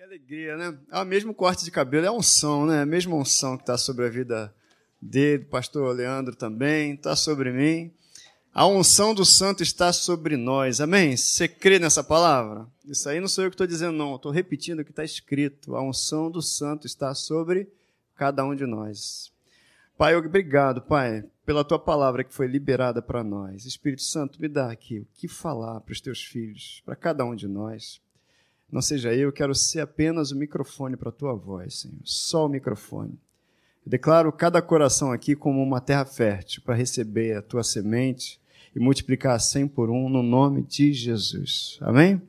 Que alegria, né? É o mesmo corte de cabelo, é a unção, né? A mesma unção que está sobre a vida dele, pastor Leandro também, está sobre mim. A unção do santo está sobre nós, amém? Você crê nessa palavra? Isso aí não sou eu que estou dizendo, não, estou repetindo o que está escrito. A unção do santo está sobre cada um de nós. Pai, obrigado, Pai, pela tua palavra que foi liberada para nós. Espírito Santo, me dá aqui o que falar para os teus filhos, para cada um de nós. Não seja eu, quero ser apenas o microfone para a tua voz, Senhor. Só o microfone. Eu declaro cada coração aqui como uma terra fértil para receber a tua semente e multiplicar cem por um no nome de Jesus. Amém?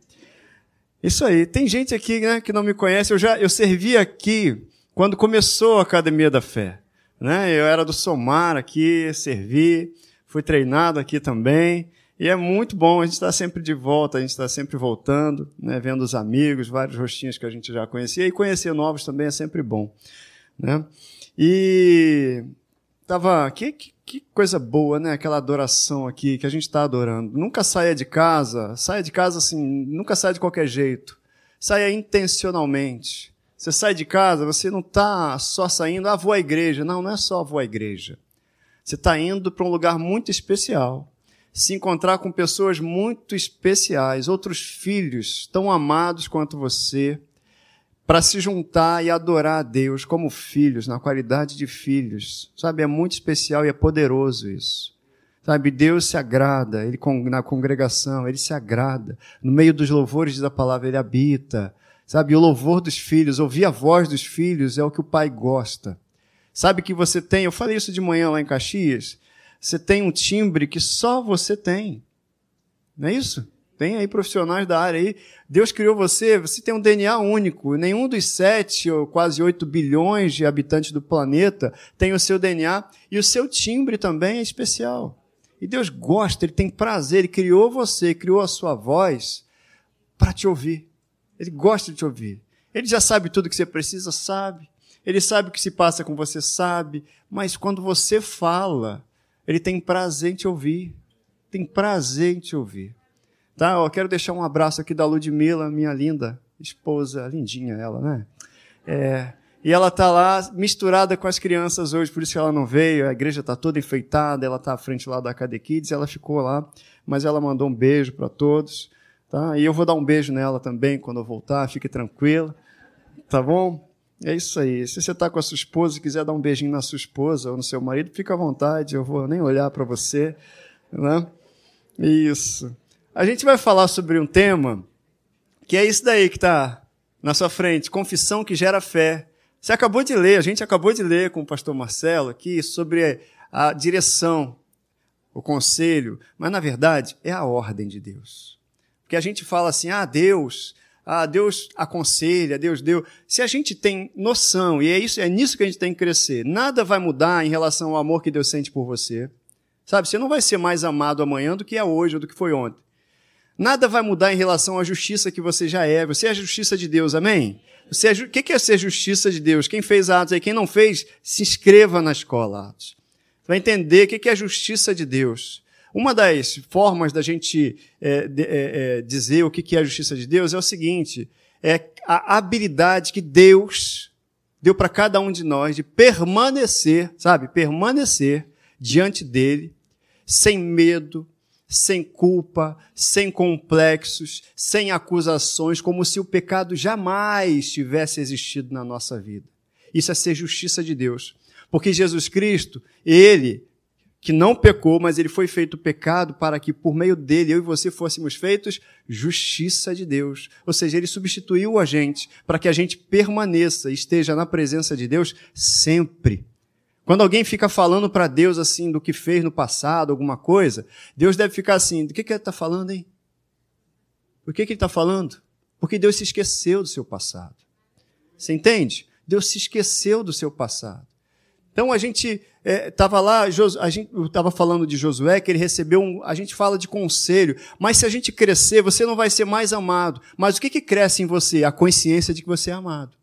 Isso aí. Tem gente aqui né, que não me conhece. Eu já eu servi aqui quando começou a Academia da Fé. Né? Eu era do Somar aqui, servi, fui treinado aqui também. E é muito bom, a gente está sempre de volta, a gente está sempre voltando, né, vendo os amigos, vários rostinhos que a gente já conhecia, e conhecer novos também é sempre bom. Né? E tava. Que, que, que coisa boa, né? Aquela adoração aqui que a gente está adorando. Nunca saia de casa, saia de casa assim, nunca saia de qualquer jeito. Saia intencionalmente. Você sai de casa, você não está só saindo, ah, vou à igreja. Não, não é só vou à igreja. Você está indo para um lugar muito especial se encontrar com pessoas muito especiais, outros filhos tão amados quanto você, para se juntar e adorar a Deus como filhos, na qualidade de filhos. Sabe, é muito especial e é poderoso isso. Sabe, Deus se agrada, ele na congregação, ele se agrada. No meio dos louvores da palavra, ele habita. Sabe, o louvor dos filhos, ouvir a voz dos filhos é o que o pai gosta. Sabe que você tem, eu falei isso de manhã lá em Caxias, você tem um timbre que só você tem. Não é isso? Tem aí profissionais da área aí. Deus criou você, você tem um DNA único. Nenhum dos sete ou quase oito bilhões de habitantes do planeta tem o seu DNA. E o seu timbre também é especial. E Deus gosta, Ele tem prazer, Ele criou você, criou a sua voz para te ouvir. Ele gosta de te ouvir. Ele já sabe tudo que você precisa, sabe. Ele sabe o que se passa com você, sabe. Mas quando você fala, ele tem prazer em te ouvir. Tem prazer em te ouvir. Tá? Eu quero deixar um abraço aqui da Ludmilla, minha linda esposa, lindinha ela, né? É, e ela está lá misturada com as crianças hoje, por isso que ela não veio. A igreja está toda enfeitada, ela está à frente lá da KD Kids, ela ficou lá, mas ela mandou um beijo para todos. Tá? E eu vou dar um beijo nela também quando eu voltar, fique tranquila. Tá bom? É isso aí. Se você está com a sua esposa e quiser dar um beijinho na sua esposa ou no seu marido, fica à vontade, eu vou nem olhar para você. Né? Isso. A gente vai falar sobre um tema que é isso daí que está na sua frente: confissão que gera fé. Você acabou de ler, a gente acabou de ler com o pastor Marcelo aqui sobre a direção, o conselho, mas na verdade é a ordem de Deus. Porque a gente fala assim: ah, Deus ah, Deus aconselha, Deus deu. Se a gente tem noção, e é isso, é nisso que a gente tem que crescer, nada vai mudar em relação ao amor que Deus sente por você. Sabe, você não vai ser mais amado amanhã do que é hoje ou do que foi ontem. Nada vai mudar em relação à justiça que você já é. Você é a justiça de Deus, amém? Você é, o que é ser justiça de Deus? Quem fez Atos aí, quem não fez, se inscreva na escola Atos. Vai entender o que é a justiça de Deus. Uma das formas da gente é, de, é, é, dizer o que é a justiça de Deus é o seguinte: é a habilidade que Deus deu para cada um de nós de permanecer, sabe, permanecer diante dele, sem medo, sem culpa, sem complexos, sem acusações, como se o pecado jamais tivesse existido na nossa vida. Isso é ser justiça de Deus. Porque Jesus Cristo, ele que não pecou, mas ele foi feito pecado para que por meio dele eu e você fôssemos feitos justiça de Deus. Ou seja, ele substituiu a gente para que a gente permaneça e esteja na presença de Deus sempre. Quando alguém fica falando para Deus assim do que fez no passado, alguma coisa, Deus deve ficar assim: do que, que ele está falando, hein? Por que, que ele está falando? Porque Deus se esqueceu do seu passado. Você entende? Deus se esqueceu do seu passado. Então a gente estava é, lá, a gente estava falando de Josué, que ele recebeu um. A gente fala de conselho, mas se a gente crescer, você não vai ser mais amado. Mas o que, que cresce em você? A consciência de que você é amado.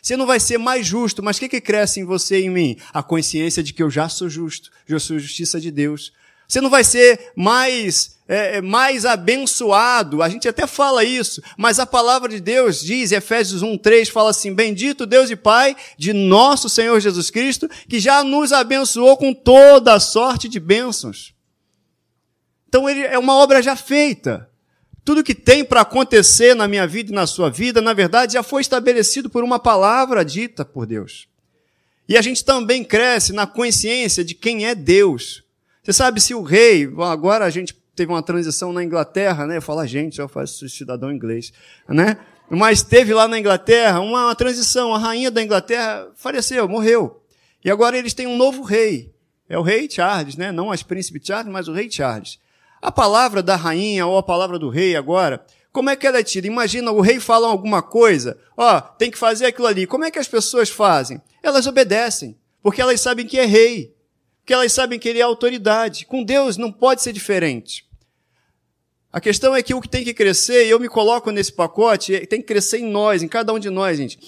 Você não vai ser mais justo, mas o que, que cresce em você e em mim? A consciência de que eu já sou justo, eu sou justiça de Deus. Você não vai ser mais é, é, mais abençoado. A gente até fala isso, mas a palavra de Deus diz, Efésios 1:3 fala assim: Bendito Deus e Pai de nosso Senhor Jesus Cristo, que já nos abençoou com toda a sorte de bênçãos. Então ele é uma obra já feita. Tudo que tem para acontecer na minha vida e na sua vida, na verdade, já foi estabelecido por uma palavra dita por Deus. E a gente também cresce na consciência de quem é Deus. Você sabe se o rei, agora a gente teve uma transição na Inglaterra, né? Eu falo, gente, eu faço cidadão inglês, né? Mas teve lá na Inglaterra uma, uma transição, a rainha da Inglaterra faleceu, morreu. E agora eles têm um novo rei. É o rei Charles, né? Não as príncipe Charles, mas o rei Charles. A palavra da rainha ou a palavra do rei agora, como é que ela é tida? Imagina, o rei fala alguma coisa, ó, tem que fazer aquilo ali. Como é que as pessoas fazem? Elas obedecem, porque elas sabem que é rei, porque elas sabem que ele é autoridade. Com Deus não pode ser diferente. A questão é que o que tem que crescer, e eu me coloco nesse pacote, é, tem que crescer em nós, em cada um de nós, gente.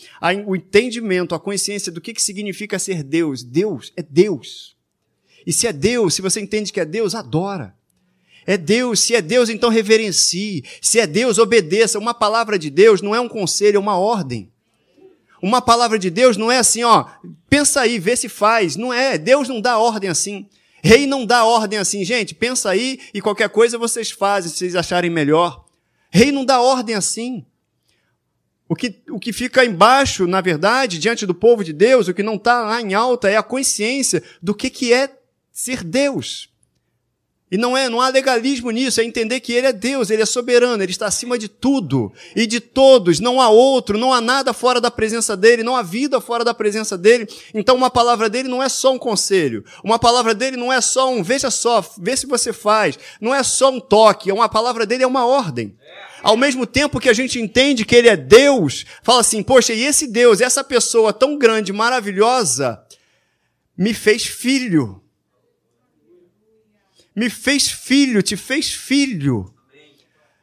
O entendimento, a consciência do que, que significa ser Deus. Deus é Deus. E se é Deus, se você entende que é Deus, adora. É Deus, se é Deus, então reverencie. Se é Deus, obedeça. Uma palavra de Deus não é um conselho, é uma ordem. Uma palavra de Deus não é assim, ó, pensa aí, vê se faz. Não é, Deus não dá ordem assim. Rei não dá ordem assim, gente, pensa aí e qualquer coisa vocês fazem se vocês acharem melhor. Rei não dá ordem assim. O que, o que fica embaixo, na verdade, diante do povo de Deus, o que não está lá em alta é a consciência do que, que é ser Deus. E não é, não há legalismo nisso, é entender que ele é Deus, ele é soberano, ele está acima de tudo e de todos, não há outro, não há nada fora da presença dele, não há vida fora da presença dele. Então uma palavra dele não é só um conselho, uma palavra dele não é só um veja só, vê se você faz, não é só um toque, uma palavra dele é uma ordem. Ao mesmo tempo que a gente entende que ele é Deus, fala assim: "Poxa, e esse Deus, essa pessoa tão grande, maravilhosa, me fez filho" me fez filho, te fez filho.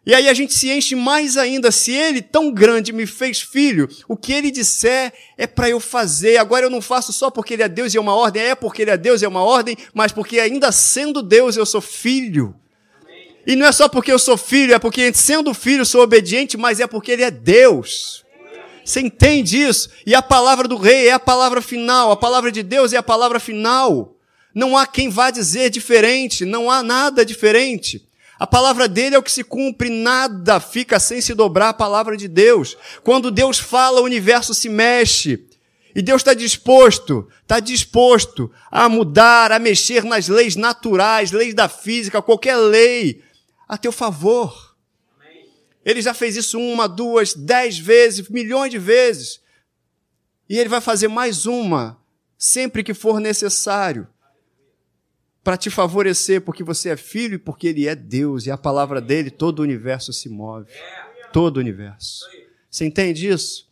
E aí a gente se enche mais ainda. Se ele, tão grande, me fez filho, o que ele disser é para eu fazer. Agora eu não faço só porque ele é Deus e é uma ordem, é porque ele é Deus e é uma ordem, mas porque ainda sendo Deus eu sou filho. E não é só porque eu sou filho, é porque sendo filho sou obediente, mas é porque ele é Deus. Você entende isso? E a palavra do rei é a palavra final, a palavra de Deus é a palavra final. Não há quem vá dizer diferente, não há nada diferente. A palavra dele é o que se cumpre, nada fica sem se dobrar a palavra de Deus. Quando Deus fala, o universo se mexe. E Deus está disposto, está disposto a mudar, a mexer nas leis naturais, leis da física, qualquer lei, a teu favor. Ele já fez isso uma, duas, dez vezes, milhões de vezes. E ele vai fazer mais uma, sempre que for necessário para te favorecer, porque você é filho e porque ele é Deus, e a palavra dele, todo o universo se move. Todo o universo. Você entende isso?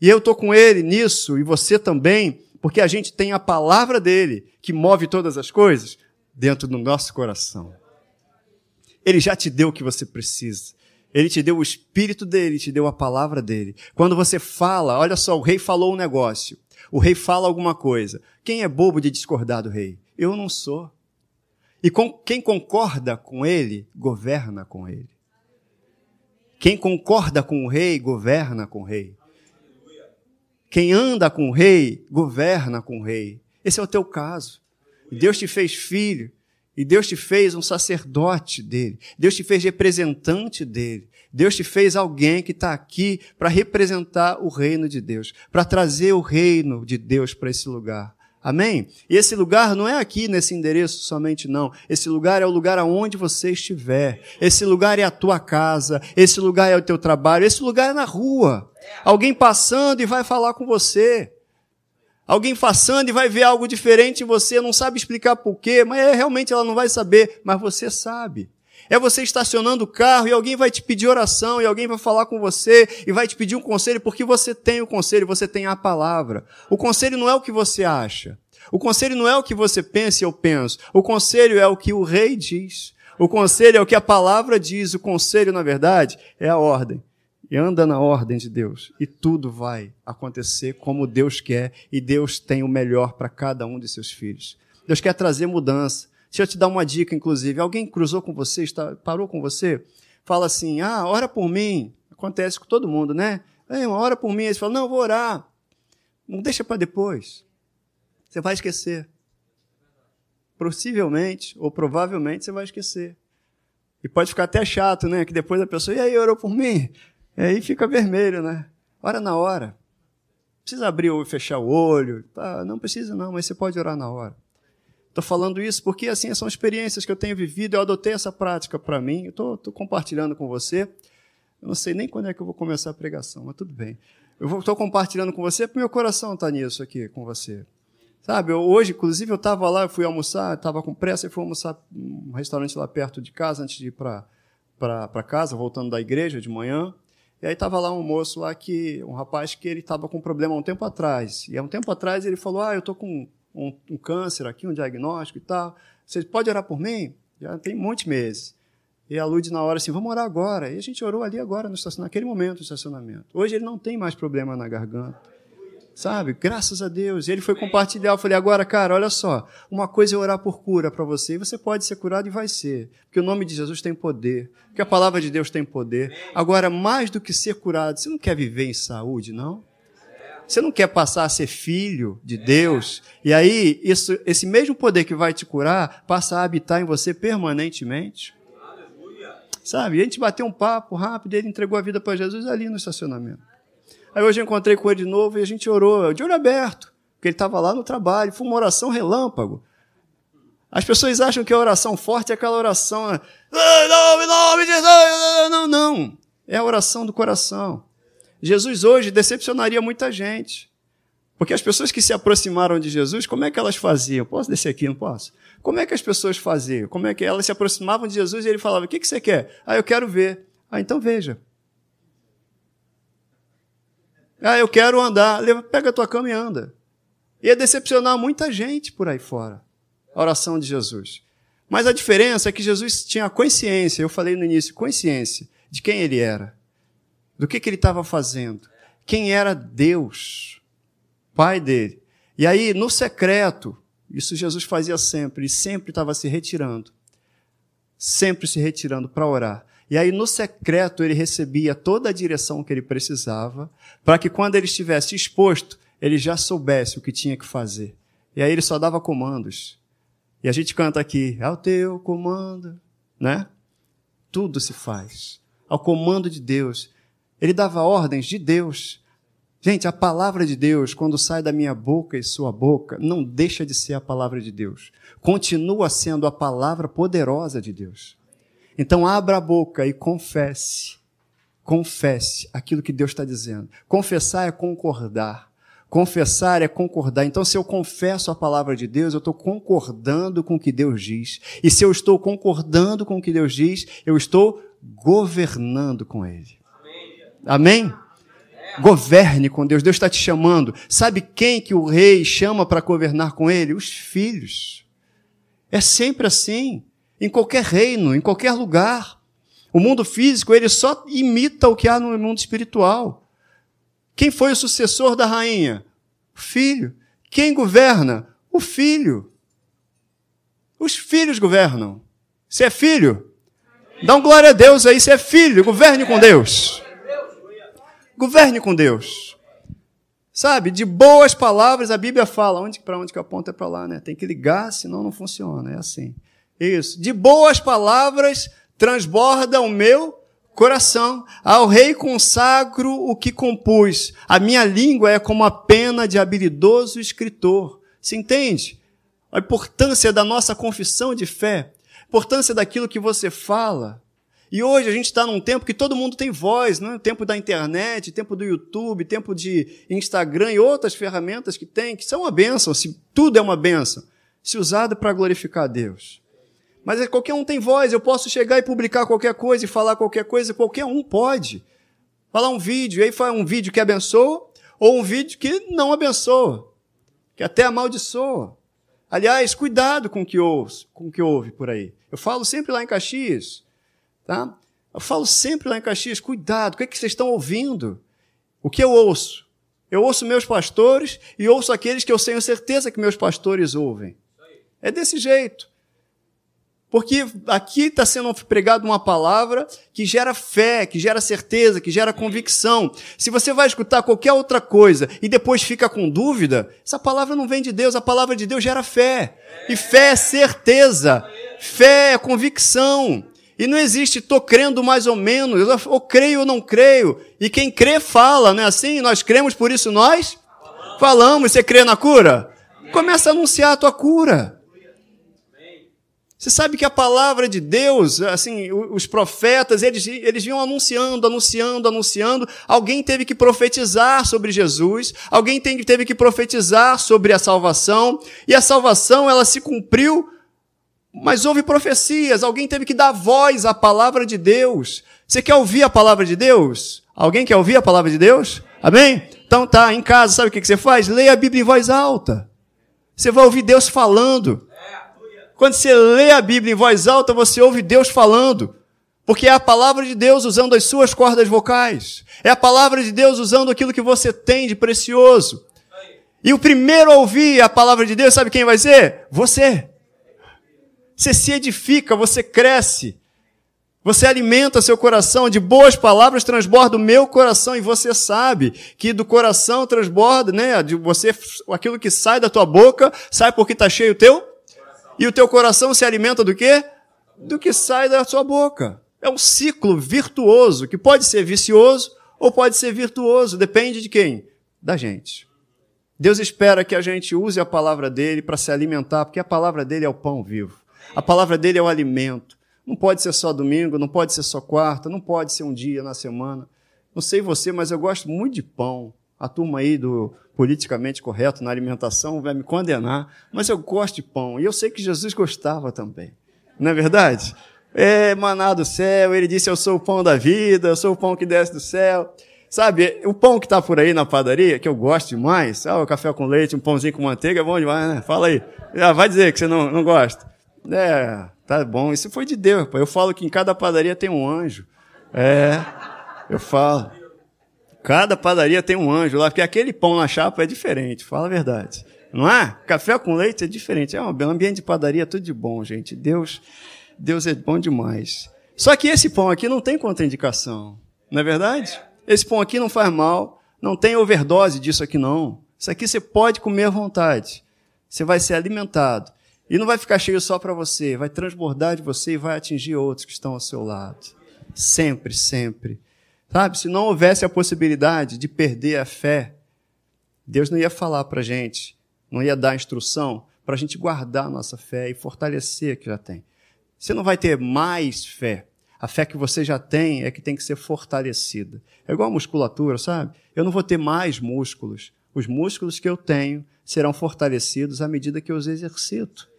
E eu estou com ele nisso, e você também, porque a gente tem a palavra dele, que move todas as coisas, dentro do nosso coração. Ele já te deu o que você precisa. Ele te deu o espírito dele, te deu a palavra dele. Quando você fala, olha só, o rei falou um negócio. O rei fala alguma coisa. Quem é bobo de discordar do rei? Eu não sou. E com, quem concorda com ele, governa com ele. Quem concorda com o rei, governa com o rei. Quem anda com o rei, governa com o rei. Esse é o teu caso. Deus te fez filho. E Deus te fez um sacerdote dele. Deus te fez representante dele. Deus te fez alguém que está aqui para representar o reino de Deus, para trazer o reino de Deus para esse lugar. Amém? E esse lugar não é aqui nesse endereço somente, não. Esse lugar é o lugar aonde você estiver. Esse lugar é a tua casa. Esse lugar é o teu trabalho. Esse lugar é na rua. Alguém passando e vai falar com você. Alguém passando e vai ver algo diferente em você, não sabe explicar por quê, mas é, realmente ela não vai saber, mas você sabe. É você estacionando o carro e alguém vai te pedir oração e alguém vai falar com você e vai te pedir um conselho porque você tem o conselho, você tem a palavra. O conselho não é o que você acha. O conselho não é o que você pensa e eu penso. O conselho é o que o rei diz. O conselho é o que a palavra diz. O conselho, na verdade, é a ordem. E anda na ordem de Deus. E tudo vai acontecer como Deus quer. E Deus tem o melhor para cada um de seus filhos. Deus quer trazer mudança. Deixa eu te dar uma dica, inclusive. Alguém cruzou com você, está, parou com você, fala assim: ah, ora por mim. Acontece com todo mundo, né? Ei, uma hora por mim. Aí você fala: não, vou orar. Não deixa para depois. Você vai esquecer. Possivelmente ou provavelmente você vai esquecer. E pode ficar até chato, né? Que depois a pessoa, e aí, orou por mim? E aí fica vermelho, né? Ora na hora. Precisa abrir ou fechar o olho. Tá? Não precisa, não, mas você pode orar na hora. Estou falando isso porque assim são experiências que eu tenho vivido. Eu adotei essa prática para mim. Estou compartilhando com você. Eu não sei nem quando é que eu vou começar a pregação, mas tudo bem. Eu estou compartilhando com você porque meu coração está nisso aqui com você. Sabe, eu, hoje, inclusive, eu estava lá, eu fui almoçar, estava com pressa e fui almoçar num restaurante lá perto de casa, antes de ir para casa, voltando da igreja de manhã. E aí estava lá um moço lá, que um rapaz que ele estava com um problema há um tempo atrás. E há um tempo atrás ele falou, ah, eu estou com um, um, câncer aqui, um diagnóstico e tal. Você pode orar por mim? Já tem muitos meses. E a Lud, na hora, assim, vamos orar agora. E a gente orou ali agora, no naquele momento do estacionamento. Hoje ele não tem mais problema na garganta. Sabe? Graças a Deus. E ele foi compartilhar. Eu falei, agora, cara, olha só. Uma coisa é orar por cura para você. E você pode ser curado e vai ser. Porque o nome de Jesus tem poder. Porque a palavra de Deus tem poder. Agora, mais do que ser curado, você não quer viver em saúde, não? Você não quer passar a ser filho de Deus? E aí, isso, esse mesmo poder que vai te curar, passa a habitar em você permanentemente? Sabe? E a gente bateu um papo rápido, ele entregou a vida para Jesus ali no estacionamento. Aí hoje eu encontrei com ele de novo e a gente orou, de olho aberto, porque ele estava lá no trabalho, foi uma oração relâmpago. As pessoas acham que a oração forte é aquela oração, nome de Jesus, não, não. É a oração do coração. Jesus hoje decepcionaria muita gente. Porque as pessoas que se aproximaram de Jesus, como é que elas faziam? Posso descer aqui, não posso? Como é que as pessoas faziam? Como é que elas se aproximavam de Jesus e ele falava: O que, que você quer? Ah, eu quero ver. Ah, então veja. Ah, eu quero andar. Pega a tua cama e anda. Ia decepcionar muita gente por aí fora. A oração de Jesus. Mas a diferença é que Jesus tinha consciência, eu falei no início, consciência de quem ele era, do que, que ele estava fazendo, quem era Deus, Pai dele. E aí, no secreto, isso Jesus fazia sempre, e sempre estava se retirando, sempre se retirando para orar. E aí, no secreto, ele recebia toda a direção que ele precisava, para que quando ele estivesse exposto, ele já soubesse o que tinha que fazer. E aí ele só dava comandos. E a gente canta aqui, ao teu comando, né? Tudo se faz. Ao comando de Deus. Ele dava ordens de Deus. Gente, a palavra de Deus, quando sai da minha boca e sua boca, não deixa de ser a palavra de Deus. Continua sendo a palavra poderosa de Deus. Então abra a boca e confesse. Confesse aquilo que Deus está dizendo. Confessar é concordar. Confessar é concordar. Então, se eu confesso a palavra de Deus, eu estou concordando com o que Deus diz. E se eu estou concordando com o que Deus diz, eu estou governando com Ele. Amém? Governe com Deus. Deus está te chamando. Sabe quem que o rei chama para governar com ele? Os filhos. É sempre assim em qualquer reino, em qualquer lugar. O mundo físico, ele só imita o que há no mundo espiritual. Quem foi o sucessor da rainha? O filho. Quem governa? O filho. Os filhos governam. Você é filho? Dá um glória a Deus aí, você é filho, governe com Deus. Governe com Deus. Sabe, de boas palavras a Bíblia fala, onde para onde que aponta é para lá, né? Tem que ligar, senão não funciona, é assim. Isso. De boas palavras transborda o meu coração. Ao rei consagro o que compus. A minha língua é como a pena de habilidoso escritor. Se entende? A importância da nossa confissão de fé, a importância daquilo que você fala. E hoje a gente está num tempo que todo mundo tem voz, não é? Tempo da internet, tempo do YouTube, tempo de Instagram e outras ferramentas que tem, que são uma bênção, se tudo é uma bênção, se usado para glorificar Deus. Mas é, qualquer um tem voz, eu posso chegar e publicar qualquer coisa e falar qualquer coisa, qualquer um pode. Falar um vídeo, e aí faz um vídeo que abençoa, ou um vídeo que não abençoa, que até amaldiçoa. Aliás, cuidado com o que ouve, com o que ouve por aí. Eu falo sempre lá em Caxias, tá? Eu falo sempre lá em Caxias, cuidado, o que, é que vocês estão ouvindo? O que eu ouço? Eu ouço meus pastores e ouço aqueles que eu tenho certeza que meus pastores ouvem. É desse jeito. Porque aqui está sendo pregado uma palavra que gera fé, que gera certeza, que gera convicção. Se você vai escutar qualquer outra coisa e depois fica com dúvida, essa palavra não vem de Deus, a palavra de Deus gera fé. E fé é certeza, fé é convicção. E não existe tô crendo mais ou menos, ou creio ou não creio. E quem crê fala, não é assim? Nós cremos, por isso nós falamos. Você crê na cura? Começa a anunciar a tua cura. Você sabe que a palavra de Deus, assim, os profetas, eles, eles vinham anunciando, anunciando, anunciando. Alguém teve que profetizar sobre Jesus, alguém teve que profetizar sobre a salvação, e a salvação, ela se cumpriu, mas houve profecias, alguém teve que dar voz à palavra de Deus. Você quer ouvir a palavra de Deus? Alguém quer ouvir a palavra de Deus? Amém? Então tá, em casa, sabe o que você faz? Leia a Bíblia em voz alta. Você vai ouvir Deus falando. Quando você lê a Bíblia em voz alta, você ouve Deus falando. Porque é a palavra de Deus usando as suas cordas vocais. É a palavra de Deus usando aquilo que você tem de precioso. E o primeiro a ouvir a palavra de Deus, sabe quem vai ser? Você. Você se edifica, você cresce. Você alimenta seu coração de boas palavras, transborda o meu coração e você sabe que do coração transborda, né? De você, aquilo que sai da tua boca, sai porque está cheio o teu e o teu coração se alimenta do quê? Do que sai da sua boca. É um ciclo virtuoso, que pode ser vicioso ou pode ser virtuoso, depende de quem? Da gente. Deus espera que a gente use a palavra dele para se alimentar, porque a palavra dele é o pão vivo. A palavra dele é o alimento. Não pode ser só domingo, não pode ser só quarta, não pode ser um dia na semana. Não sei você, mas eu gosto muito de pão. A turma aí do politicamente correto na alimentação vai me condenar, mas eu gosto de pão. E eu sei que Jesus gostava também. Não é verdade? É, maná do céu, ele disse: Eu sou o pão da vida, eu sou o pão que desce do céu. Sabe, o pão que está por aí na padaria, que eu gosto demais, ah, o café com leite, um pãozinho com manteiga, é bom demais, né? Fala aí. Vai dizer que você não, não gosta. É, tá bom, isso foi de Deus. Pô. Eu falo que em cada padaria tem um anjo. É, eu falo. Cada padaria tem um anjo lá, porque aquele pão na chapa é diferente, fala a verdade. Não é? Café com leite é diferente. É um ambiente de padaria tudo de bom, gente. Deus, Deus é bom demais. Só que esse pão aqui não tem contraindicação. Não é verdade? Esse pão aqui não faz mal, não tem overdose disso aqui não. Isso aqui você pode comer à vontade. Você vai ser alimentado. E não vai ficar cheio só para você, vai transbordar de você e vai atingir outros que estão ao seu lado. Sempre, sempre. Sabe, se não houvesse a possibilidade de perder a fé, Deus não ia falar para a gente, não ia dar instrução para a gente guardar a nossa fé e fortalecer a que já tem. Você não vai ter mais fé. A fé que você já tem é que tem que ser fortalecida. É igual a musculatura, sabe? Eu não vou ter mais músculos. Os músculos que eu tenho serão fortalecidos à medida que eu os exercito.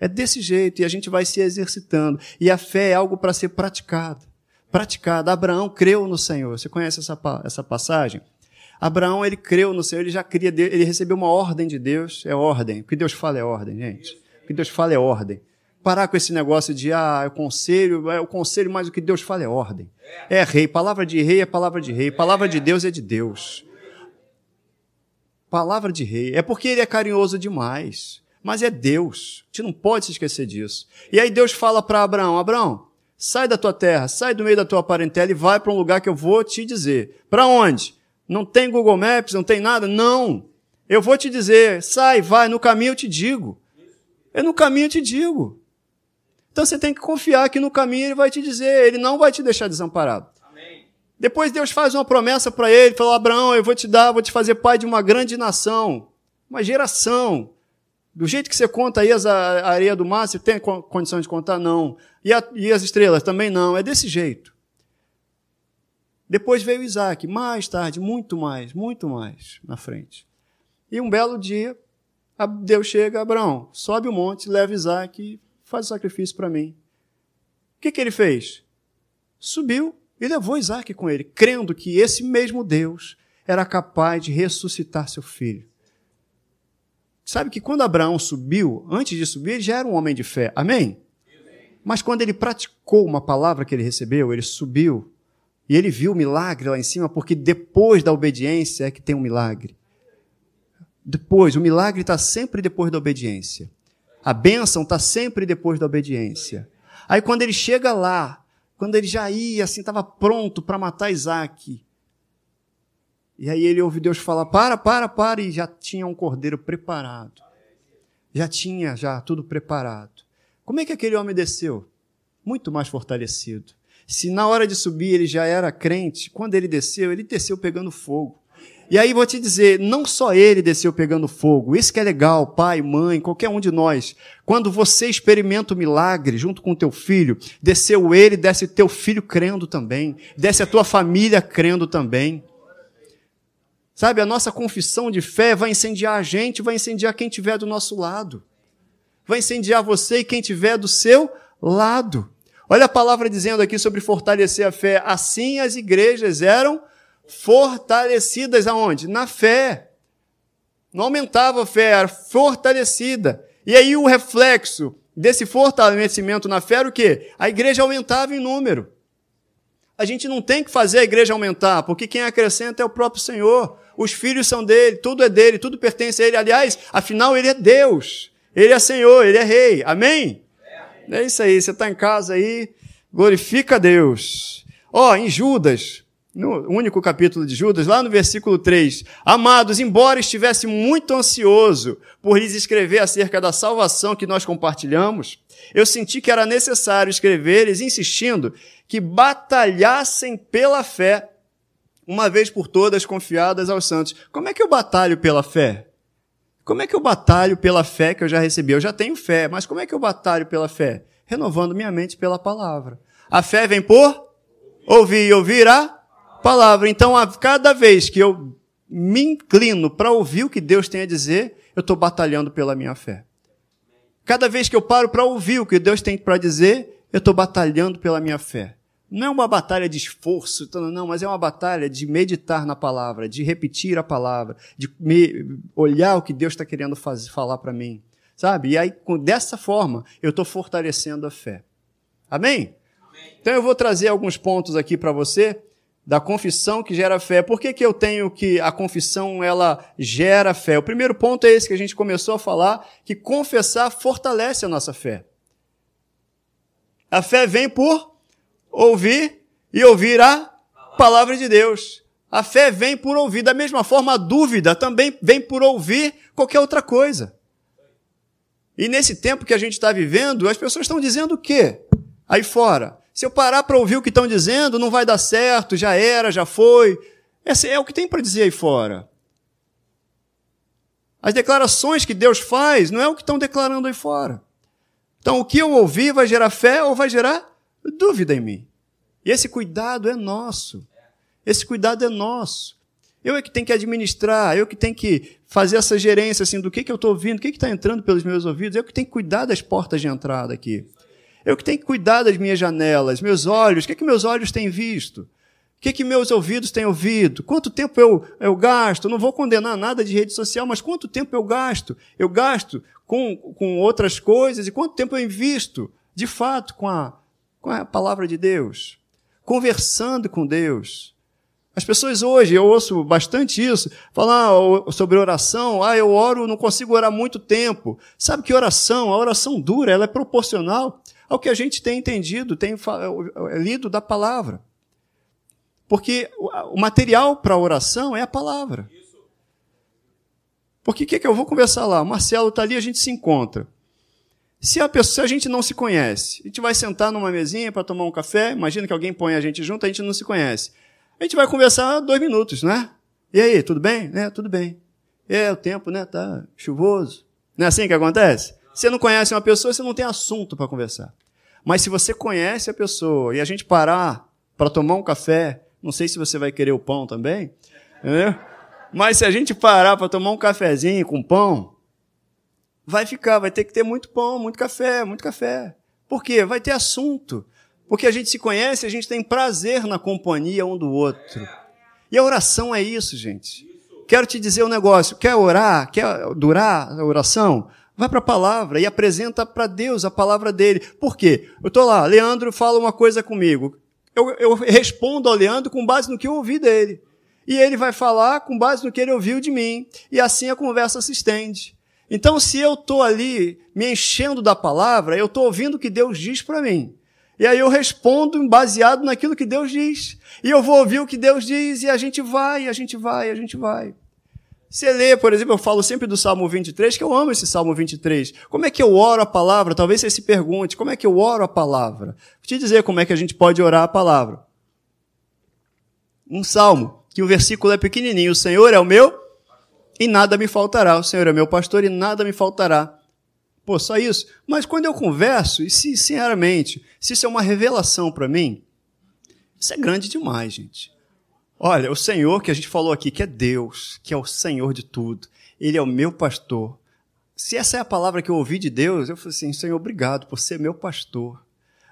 É desse jeito, e a gente vai se exercitando. E a fé é algo para ser praticado praticada. Abraão creu no Senhor. Você conhece essa, essa passagem? Abraão, ele creu no Senhor, ele já cria, ele recebeu uma ordem de Deus, é ordem. O que Deus fala é ordem, gente. O que Deus fala é ordem. Parar com esse negócio de, ah, é o conselho, é o conselho, mas o que Deus fala é ordem. É rei. Palavra de rei é palavra de rei. Palavra de Deus é de Deus. Palavra de rei. É porque ele é carinhoso demais. Mas é Deus. A gente não pode se esquecer disso. E aí Deus fala para Abraão: Abraão, Sai da tua terra, sai do meio da tua parentela e vai para um lugar que eu vou te dizer. Para onde? Não tem Google Maps, não tem nada? Não. Eu vou te dizer, sai, vai, no caminho eu te digo. É no caminho eu te digo. Então você tem que confiar que no caminho ele vai te dizer, ele não vai te deixar desamparado. Amém. Depois Deus faz uma promessa para ele, falou: Abraão, eu vou te dar, vou te fazer pai de uma grande nação, uma geração. Do jeito que você conta aí as, a areia do mar, você tem condição de contar? Não. E, a, e as estrelas? Também não. É desse jeito. Depois veio Isaac, mais tarde, muito mais, muito mais na frente. E um belo dia, Deus chega, Abraão, sobe o monte, leva Isaac e faz o sacrifício para mim. O que, que ele fez? Subiu e levou Isaac com ele, crendo que esse mesmo Deus era capaz de ressuscitar seu filho. Sabe que quando Abraão subiu, antes de subir, ele já era um homem de fé. Amém? Mas quando ele praticou uma palavra que ele recebeu, ele subiu e ele viu o milagre lá em cima, porque depois da obediência é que tem um milagre. Depois, o milagre está sempre depois da obediência. A bênção está sempre depois da obediência. Aí quando ele chega lá, quando ele já ia, assim, estava pronto para matar Isaac. E aí ele ouve Deus falar: para, para, para, e já tinha um cordeiro preparado. Já tinha já tudo preparado. Como é que aquele homem desceu? Muito mais fortalecido. Se na hora de subir ele já era crente, quando ele desceu, ele desceu pegando fogo. E aí vou te dizer, não só ele desceu pegando fogo, isso que é legal, pai, mãe, qualquer um de nós. Quando você experimenta o milagre junto com teu filho, desceu ele, desce teu filho crendo também, desce a tua família crendo também. Sabe, a nossa confissão de fé vai incendiar a gente, vai incendiar quem tiver do nosso lado. Vai incendiar você e quem tiver do seu lado. Olha a palavra dizendo aqui sobre fortalecer a fé. Assim as igrejas eram fortalecidas aonde? Na fé. Não aumentava a fé, era fortalecida. E aí o reflexo desse fortalecimento na fé era o quê? A igreja aumentava em número. A gente não tem que fazer a igreja aumentar, porque quem acrescenta é o próprio Senhor. Os filhos são dele, tudo é dele, tudo pertence a ele. Aliás, afinal, ele é Deus. Ele é Senhor, ele é Rei. Amém? É, é isso aí, você está em casa aí, glorifica a Deus. Ó, oh, em Judas, no único capítulo de Judas, lá no versículo 3. Amados, embora estivesse muito ansioso por lhes escrever acerca da salvação que nós compartilhamos, eu senti que era necessário escrever-lhes insistindo que batalhassem pela fé, uma vez por todas confiadas aos santos. Como é que eu batalho pela fé? Como é que eu batalho pela fé que eu já recebi? Eu já tenho fé, mas como é que eu batalho pela fé? Renovando minha mente pela palavra. A fé vem por ouvir e ouvir a palavra. Então, a cada vez que eu me inclino para ouvir o que Deus tem a dizer, eu estou batalhando pela minha fé. Cada vez que eu paro para ouvir o que Deus tem para dizer, eu estou batalhando pela minha fé. Não é uma batalha de esforço, não, mas é uma batalha de meditar na palavra, de repetir a palavra, de olhar o que Deus está querendo fazer, falar para mim. Sabe? E aí, dessa forma, eu estou fortalecendo a fé. Amém? Amém? Então eu vou trazer alguns pontos aqui para você da confissão que gera fé. Por que, que eu tenho que a confissão ela gera fé? O primeiro ponto é esse que a gente começou a falar, que confessar fortalece a nossa fé. A fé vem por ouvir e ouvir a palavra de Deus. A fé vem por ouvir. Da mesma forma, a dúvida também vem por ouvir qualquer outra coisa. E nesse tempo que a gente está vivendo, as pessoas estão dizendo o quê? Aí fora. Se eu parar para ouvir o que estão dizendo, não vai dar certo, já era, já foi. Esse é o que tem para dizer aí fora. As declarações que Deus faz não é o que estão declarando aí fora. Então, o que eu ouvir vai gerar fé ou vai gerar dúvida em mim. E esse cuidado é nosso. Esse cuidado é nosso. Eu é que tenho que administrar, eu que tenho que fazer essa gerência assim, do que, que eu estou ouvindo, o que está entrando pelos meus ouvidos, eu que tenho que cuidar das portas de entrada aqui. Eu que tenho que cuidar das minhas janelas, meus olhos, o que, que meus olhos têm visto? O que, que meus ouvidos têm ouvido? Quanto tempo eu, eu gasto? não vou condenar nada de rede social, mas quanto tempo eu gasto? Eu gasto com, com outras coisas e quanto tempo eu invisto, de fato, com a, com a palavra de Deus? Conversando com Deus. As pessoas hoje, eu ouço bastante isso, falar sobre oração, ah, eu oro, não consigo orar muito tempo. Sabe que oração, a oração dura, ela é proporcional ao que a gente tem entendido, tem lido da palavra. Porque o material para a oração é a palavra. Porque o que, é que eu vou conversar lá? O Marcelo está ali, a gente se encontra. Se a, pessoa, se a gente não se conhece, a gente vai sentar numa mesinha para tomar um café, imagina que alguém põe a gente junto, a gente não se conhece. A gente vai conversar dois minutos, né? E aí, tudo bem? É, tudo bem. É, o tempo, né? Tá chuvoso. Não é assim que acontece? Você não conhece uma pessoa, você não tem assunto para conversar. Mas se você conhece a pessoa e a gente parar para tomar um café, não sei se você vai querer o pão também, entendeu? Mas se a gente parar para tomar um cafezinho com pão, vai ficar, vai ter que ter muito pão, muito café, muito café. Por quê? Vai ter assunto. Porque a gente se conhece, a gente tem prazer na companhia um do outro. E a oração é isso, gente. Quero te dizer um negócio. Quer orar? Quer durar a oração? Vai para a palavra e apresenta para Deus a palavra dele. Por quê? Eu estou lá, Leandro fala uma coisa comigo. Eu, eu respondo ao Leandro com base no que eu ouvi dele. E ele vai falar com base no que ele ouviu de mim. E assim a conversa se estende. Então, se eu estou ali me enchendo da palavra, eu estou ouvindo o que Deus diz para mim. E aí eu respondo baseado naquilo que Deus diz. E eu vou ouvir o que Deus diz, e a gente vai, a gente vai, a gente vai. Você lê, por exemplo, eu falo sempre do Salmo 23, que eu amo esse Salmo 23. Como é que eu oro a palavra? Talvez você se pergunte, como é que eu oro a palavra? Vou te dizer como é que a gente pode orar a palavra. Um salmo, que o versículo é pequenininho. O Senhor é o meu e nada me faltará. O Senhor é meu pastor e nada me faltará. Pô, só isso. Mas quando eu converso, e sinceramente, se isso é uma revelação para mim, isso é grande demais, gente. Olha, o Senhor que a gente falou aqui, que é Deus, que é o Senhor de tudo, Ele é o meu pastor. Se essa é a palavra que eu ouvi de Deus, eu falei assim: Senhor, obrigado por ser meu pastor.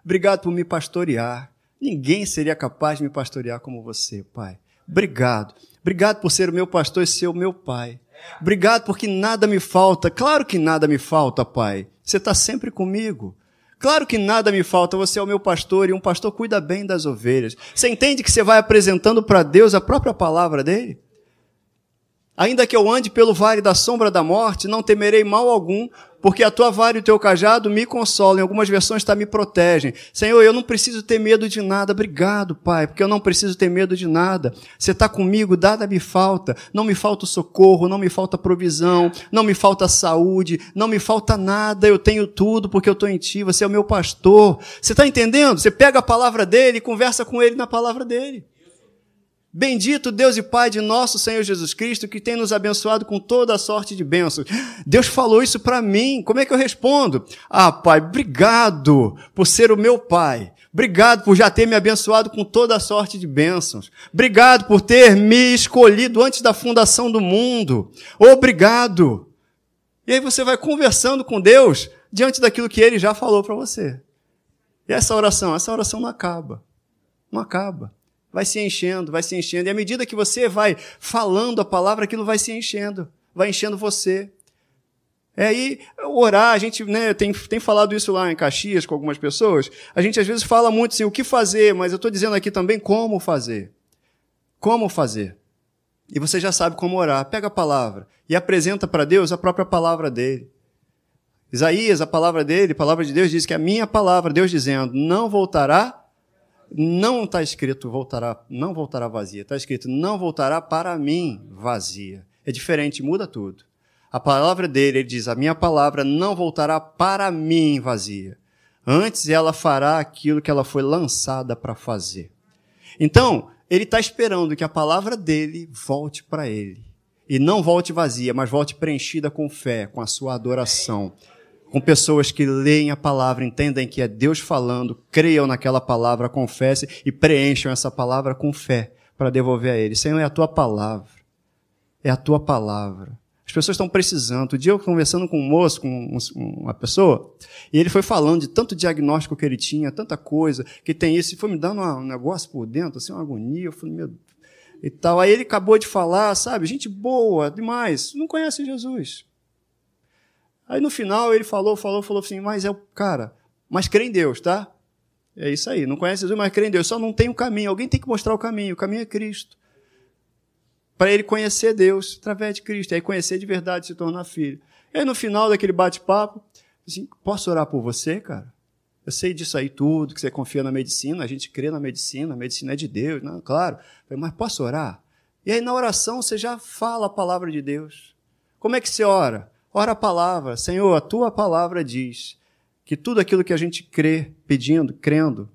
Obrigado por me pastorear. Ninguém seria capaz de me pastorear como você, Pai. Obrigado. Obrigado por ser o meu pastor e ser o meu pai. Obrigado porque nada me falta. Claro que nada me falta, pai. Você está sempre comigo. Claro que nada me falta, você é o meu pastor e um pastor cuida bem das ovelhas. Você entende que você vai apresentando para Deus a própria palavra dele? Ainda que eu ande pelo vale da sombra da morte, não temerei mal algum, porque a tua vara e o teu cajado me consolam. Em algumas versões está me protegem. Senhor, eu não preciso ter medo de nada. Obrigado, Pai, porque eu não preciso ter medo de nada. Você está comigo, nada me falta. Não me falta socorro, não me falta provisão, não me falta saúde, não me falta nada. Eu tenho tudo porque eu estou em Ti. Você é o meu pastor. Você está entendendo? Você pega a palavra dele e conversa com ele na palavra dele. Bendito Deus e Pai de nosso Senhor Jesus Cristo, que tem nos abençoado com toda a sorte de bênçãos. Deus falou isso para mim. Como é que eu respondo? Ah, Pai, obrigado por ser o meu Pai. Obrigado por já ter me abençoado com toda a sorte de bênçãos. Obrigado por ter me escolhido antes da fundação do mundo. Obrigado. E aí você vai conversando com Deus diante daquilo que ele já falou para você. E essa oração, essa oração não acaba. Não acaba vai se enchendo, vai se enchendo. E à medida que você vai falando a palavra, aquilo vai se enchendo, vai enchendo você. É aí, orar, a gente né, tem, tem falado isso lá em Caxias com algumas pessoas. A gente às vezes fala muito assim, o que fazer, mas eu estou dizendo aqui também como fazer. Como fazer. E você já sabe como orar. Pega a palavra e apresenta para Deus a própria palavra dele. Isaías, a palavra dele, a palavra de Deus diz que a minha palavra, Deus dizendo, não voltará não está escrito voltará, não voltará vazia. Está escrito não voltará para mim vazia. É diferente, muda tudo. A palavra dele, ele diz: a minha palavra não voltará para mim vazia. Antes ela fará aquilo que ela foi lançada para fazer. Então, ele está esperando que a palavra dele volte para ele. E não volte vazia, mas volte preenchida com fé, com a sua adoração com pessoas que leem a palavra, entendem que é Deus falando, creiam naquela palavra, confessem e preencham essa palavra com fé para devolver a Ele. Senhor, é a tua palavra. É a tua palavra. As pessoas estão precisando. Um dia eu conversando com um moço, com uma pessoa, e ele foi falando de tanto diagnóstico que ele tinha, tanta coisa, que tem isso, e foi me dando um negócio por dentro, assim, uma agonia. Eu falei, meu e tal. Aí ele acabou de falar, sabe, gente boa demais, não conhece Jesus. Aí no final ele falou, falou, falou assim, mas é o cara, mas crê em Deus, tá? É isso aí, não conhece Jesus, mas crê em Deus, só não tem o um caminho, alguém tem que mostrar o caminho, o caminho é Cristo. Para ele conhecer Deus através de Cristo, aí conhecer de verdade, se tornar filho. E aí no final daquele bate-papo, assim, posso orar por você, cara? Eu sei disso aí tudo, que você confia na medicina, a gente crê na medicina, a medicina é de Deus, não, claro. Mas posso orar? E aí na oração você já fala a palavra de Deus. Como é que você ora? Ora a palavra, Senhor, a tua palavra diz que tudo aquilo que a gente crê, pedindo, crendo,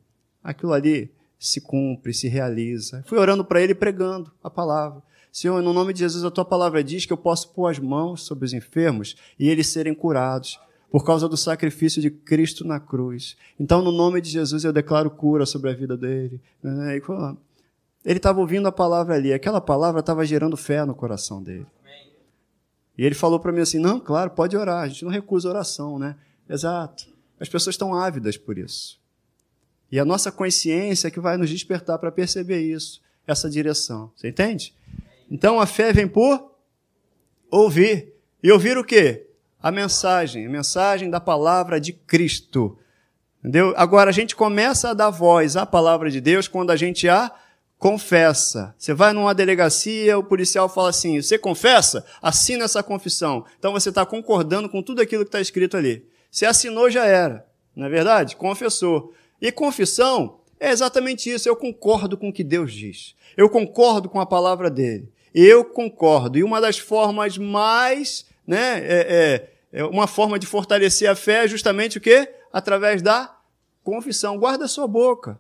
aquilo ali se cumpre, se realiza. Fui orando para ele pregando a palavra. Senhor, no nome de Jesus, a tua palavra diz que eu posso pôr as mãos sobre os enfermos e eles serem curados por causa do sacrifício de Cristo na cruz. Então, no nome de Jesus, eu declaro cura sobre a vida dele. Ele estava ouvindo a palavra ali, aquela palavra estava gerando fé no coração dele. E ele falou para mim assim: não, claro, pode orar, a gente não recusa oração, né? Exato. As pessoas estão ávidas por isso. E a nossa consciência é que vai nos despertar para perceber isso, essa direção. Você entende? Então a fé vem por ouvir. E ouvir o quê? A mensagem, a mensagem da palavra de Cristo. Entendeu? Agora a gente começa a dar voz à palavra de Deus quando a gente a confessa. Você vai numa delegacia, o policial fala assim: você confessa? Assina essa confissão. Então você está concordando com tudo aquilo que está escrito ali. Se assinou, já era. Não é verdade? Confessou. E confissão é exatamente isso. Eu concordo com o que Deus diz. Eu concordo com a palavra dele. Eu concordo. E uma das formas mais, né, é, é, é uma forma de fortalecer a fé é justamente o quê? Através da confissão. Guarda a sua boca.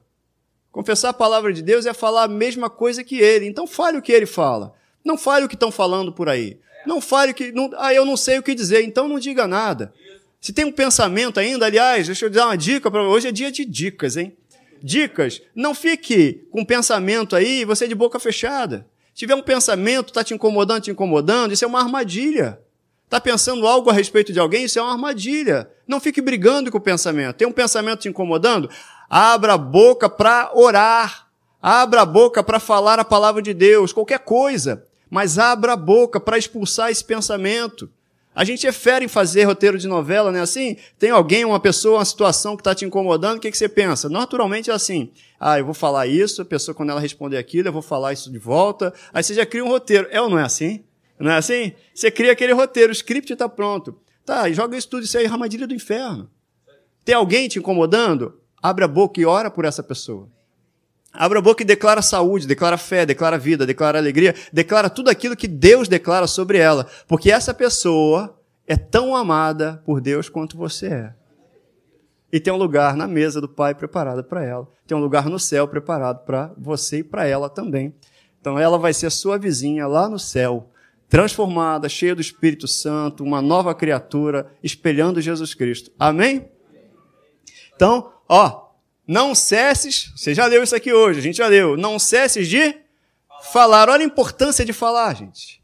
Confessar a palavra de Deus é falar a mesma coisa que ele. Então fale o que ele fala. Não fale o que estão falando por aí. Não fale o que. Não, ah, eu não sei o que dizer, então não diga nada. Se tem um pensamento ainda, aliás, deixa eu dar uma dica para hoje é dia de dicas, hein? Dicas. Não fique com pensamento aí, você de boca fechada. Se tiver um pensamento, está te incomodando, te incomodando, isso é uma armadilha. Está pensando algo a respeito de alguém, isso é uma armadilha. Não fique brigando com o pensamento. Tem um pensamento te incomodando? Abra a boca para orar. Abra a boca para falar a palavra de Deus, qualquer coisa. Mas abra a boca para expulsar esse pensamento. A gente é fera em fazer roteiro de novela, não é assim? Tem alguém, uma pessoa, uma situação que está te incomodando, o que, que você pensa? Naturalmente é assim. Ah, eu vou falar isso, a pessoa, quando ela responder aquilo, eu vou falar isso de volta. Aí você já cria um roteiro. É ou não é assim? Não é assim? Você cria aquele roteiro, o script está pronto. Tá, joga isso tudo, isso aí é armadilha do inferno. Tem alguém te incomodando? Abre a boca e ora por essa pessoa. Abre a boca e declara saúde, declara fé, declara vida, declara alegria, declara tudo aquilo que Deus declara sobre ela. Porque essa pessoa é tão amada por Deus quanto você é. E tem um lugar na mesa do Pai preparado para ela. Tem um lugar no céu preparado para você e para ela também. Então ela vai ser sua vizinha lá no céu, transformada, cheia do Espírito Santo, uma nova criatura, espelhando Jesus Cristo. Amém? Então, ó, não cesses, você já leu isso aqui hoje, a gente já leu, não cesses de falar. Olha a importância de falar, gente.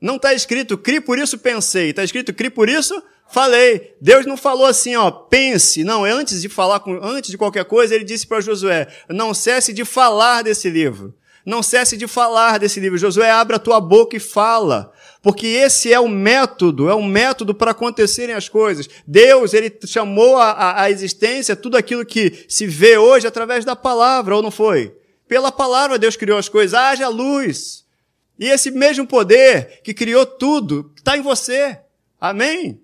Não está escrito, cri por isso pensei, está escrito, cri por isso falei. Deus não falou assim, ó, pense. Não, antes de falar, com, antes de qualquer coisa, ele disse para Josué, não cesse de falar desse livro. Não cesse de falar desse livro. Josué, abre a tua boca e fala porque esse é o método, é o método para acontecerem as coisas. Deus, ele chamou a, a, existência tudo aquilo que se vê hoje através da palavra, ou não foi? Pela palavra Deus criou as coisas, haja luz. E esse mesmo poder que criou tudo está em você. Amém?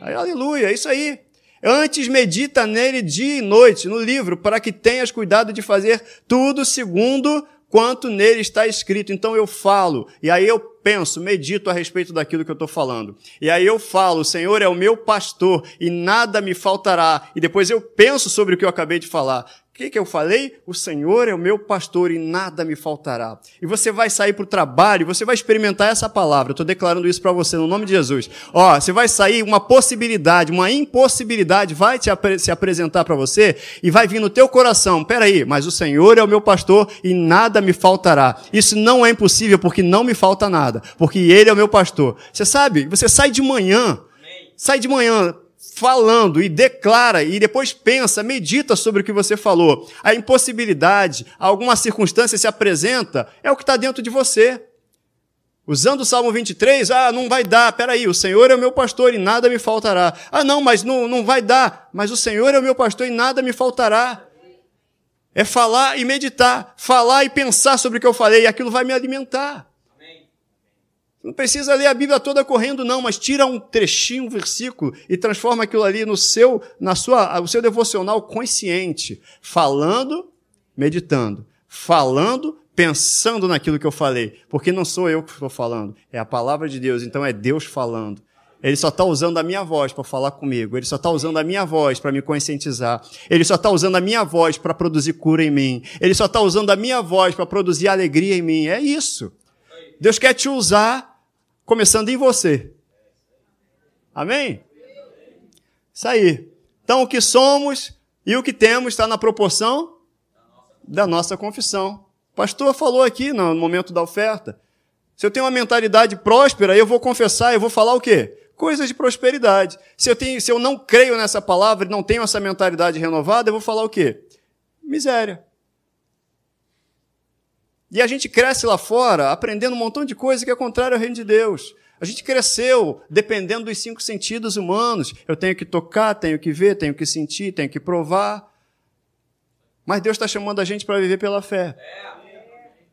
Amém? Aleluia, é isso aí. Antes medita nele dia e noite, no livro, para que tenhas cuidado de fazer tudo segundo quanto nele está escrito. Então eu falo, e aí eu penso, medito a respeito daquilo que eu estou falando. E aí eu falo, o Senhor é o meu pastor e nada me faltará. E depois eu penso sobre o que eu acabei de falar. O que, que eu falei? O Senhor é o meu pastor e nada me faltará. E você vai sair para o trabalho, você vai experimentar essa palavra. Eu estou declarando isso para você no nome de Jesus. Ó, você vai sair uma possibilidade, uma impossibilidade vai te se apresentar para você e vai vir no teu coração. Peraí, mas o Senhor é o meu pastor e nada me faltará. Isso não é impossível porque não me falta nada, porque Ele é o meu pastor. Você sabe? Você sai de manhã, sai de manhã falando e declara e depois pensa, medita sobre o que você falou. A impossibilidade, alguma circunstância se apresenta, é o que está dentro de você. Usando o Salmo 23, ah, não vai dar, peraí, o Senhor é o meu pastor e nada me faltará. Ah, não, mas não, não vai dar, mas o Senhor é o meu pastor e nada me faltará. É falar e meditar, falar e pensar sobre o que eu falei, e aquilo vai me alimentar. Não precisa ler a Bíblia toda correndo, não, mas tira um trechinho, um versículo e transforma aquilo ali no seu, na sua, o seu devocional consciente, falando, meditando, falando, pensando naquilo que eu falei, porque não sou eu que estou falando, é a palavra de Deus, então é Deus falando. Ele só está usando a minha voz para falar comigo. Ele só está usando a minha voz para me conscientizar. Ele só está usando a minha voz para produzir cura em mim. Ele só está usando a minha voz para produzir alegria em mim. É isso. Deus quer te usar começando em você. Amém? Isso aí. Então, o que somos e o que temos está na proporção da nossa confissão. O pastor falou aqui no momento da oferta. Se eu tenho uma mentalidade próspera, eu vou confessar, eu vou falar o quê? Coisas de prosperidade. Se eu, tenho, se eu não creio nessa palavra e não tenho essa mentalidade renovada, eu vou falar o quê? Miséria. E a gente cresce lá fora aprendendo um montão de coisa que é contrário ao reino de Deus. A gente cresceu dependendo dos cinco sentidos humanos. Eu tenho que tocar, tenho que ver, tenho que sentir, tenho que provar. Mas Deus está chamando a gente para viver pela fé.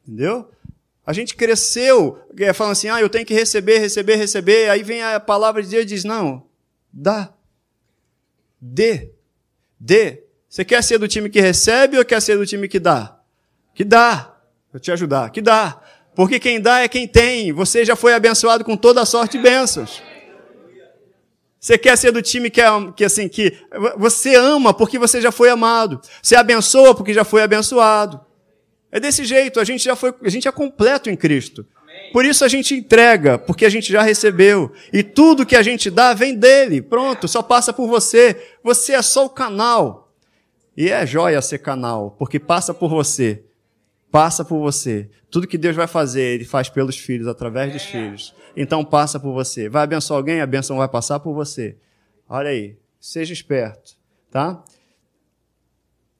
Entendeu? A gente cresceu é, falando assim, ah, eu tenho que receber, receber, receber. Aí vem a palavra de Deus e diz, não, dá. Dê. Dê. Você quer ser do time que recebe ou quer ser do time que dá? Que dá. Vou te ajudar. Que dá. Porque quem dá é quem tem. Você já foi abençoado com toda a sorte de bênçãos. Você quer ser do time que, é, que assim que você ama porque você já foi amado. Você abençoa porque já foi abençoado. É desse jeito, a gente já foi, a gente é completo em Cristo. Por isso a gente entrega, porque a gente já recebeu. E tudo que a gente dá vem dele. Pronto, só passa por você. Você é só o canal. E é joia ser canal, porque passa por você. Passa por você. Tudo que Deus vai fazer, Ele faz pelos filhos, através dos filhos. Então passa por você. Vai abençoar alguém, a bênção vai passar por você. Olha aí, seja esperto, tá?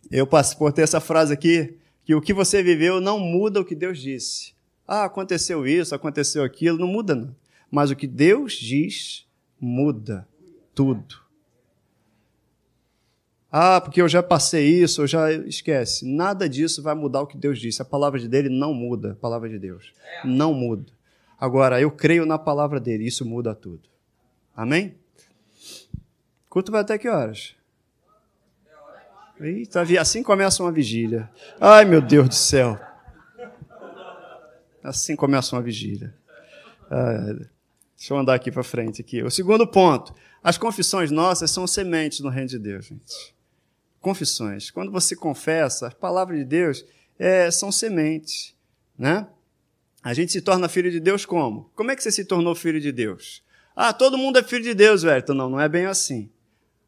Eu ter essa frase aqui, que o que você viveu não muda o que Deus disse. Ah, aconteceu isso, aconteceu aquilo, não muda não. Mas o que Deus diz muda tudo. Ah, porque eu já passei isso, eu já esquece. Nada disso vai mudar o que Deus disse. A palavra de dele não muda, a palavra de Deus. Não muda. Agora, eu creio na palavra dele, isso muda tudo. Amém? Culto vai até que horas? Eita, assim começa uma vigília. Ai, meu Deus do céu. Assim começa uma vigília. Ah, deixa eu andar aqui para frente. Aqui. O segundo ponto. As confissões nossas são sementes no reino de Deus, gente confissões. Quando você confessa, a palavra de Deus é, são sementes, né? A gente se torna filho de Deus como? Como é que você se tornou filho de Deus? Ah, todo mundo é filho de Deus, velho. Então, não, não é bem assim.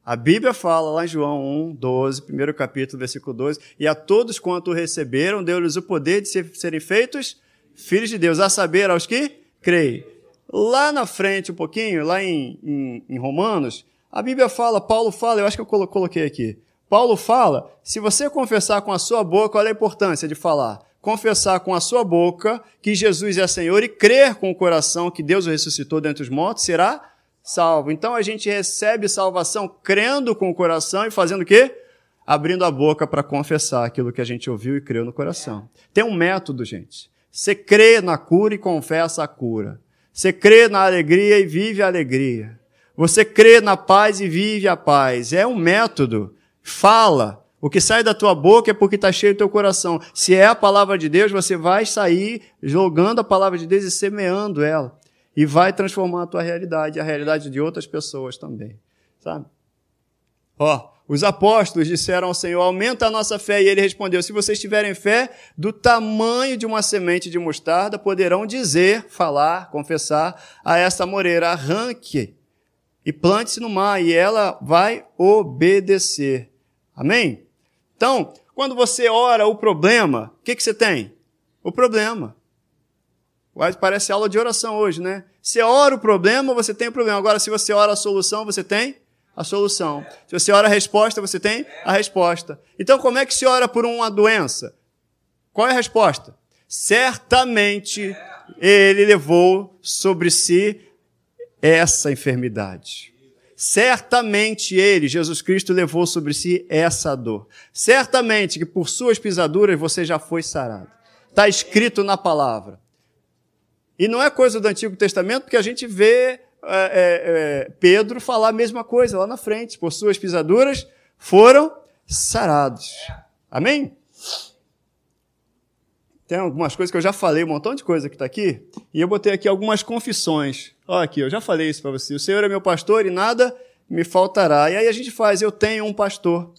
A Bíblia fala lá em João 1, 12, primeiro capítulo, versículo 12, e a todos quanto receberam, deu-lhes o poder de ser, serem feitos filhos de Deus, a saber, aos que creem. Lá na frente, um pouquinho, lá em, em, em Romanos, a Bíblia fala, Paulo fala, eu acho que eu coloquei aqui. Paulo fala: se você confessar com a sua boca, olha a importância de falar. Confessar com a sua boca que Jesus é Senhor e crer com o coração que Deus o ressuscitou dentre os mortos, será salvo. Então a gente recebe salvação crendo com o coração e fazendo o quê? Abrindo a boca para confessar aquilo que a gente ouviu e creu no coração. Tem um método, gente. Você crê na cura e confessa a cura. Você crê na alegria e vive a alegria. Você crê na paz e vive a paz. É um método. Fala. O que sai da tua boca é porque está cheio do teu coração. Se é a palavra de Deus, você vai sair jogando a palavra de Deus e semeando ela. E vai transformar a tua realidade a realidade de outras pessoas também. Sabe? Ó, os apóstolos disseram ao Senhor: aumenta a nossa fé. E ele respondeu: se vocês tiverem fé do tamanho de uma semente de mostarda, poderão dizer, falar, confessar a essa moreira: arranque e plante-se no mar, e ela vai obedecer. Amém? Então, quando você ora o problema, o que, que você tem? O problema. Parece aula de oração hoje, né? Você ora o problema, você tem o problema. Agora, se você ora a solução, você tem a solução. Se você ora a resposta, você tem a resposta. Então, como é que se ora por uma doença? Qual é a resposta? Certamente ele levou sobre si essa enfermidade. Certamente ele, Jesus Cristo, levou sobre si essa dor. Certamente que por suas pisaduras você já foi sarado. Está escrito na palavra. E não é coisa do Antigo Testamento, porque a gente vê é, é, é, Pedro falar a mesma coisa lá na frente. Por suas pisaduras foram sarados. Amém? Tem algumas coisas que eu já falei, um montão de coisa que está aqui, e eu botei aqui algumas confissões. Olha aqui, eu já falei isso para você. O Senhor é meu pastor e nada me faltará. E aí a gente faz, eu tenho um pastor.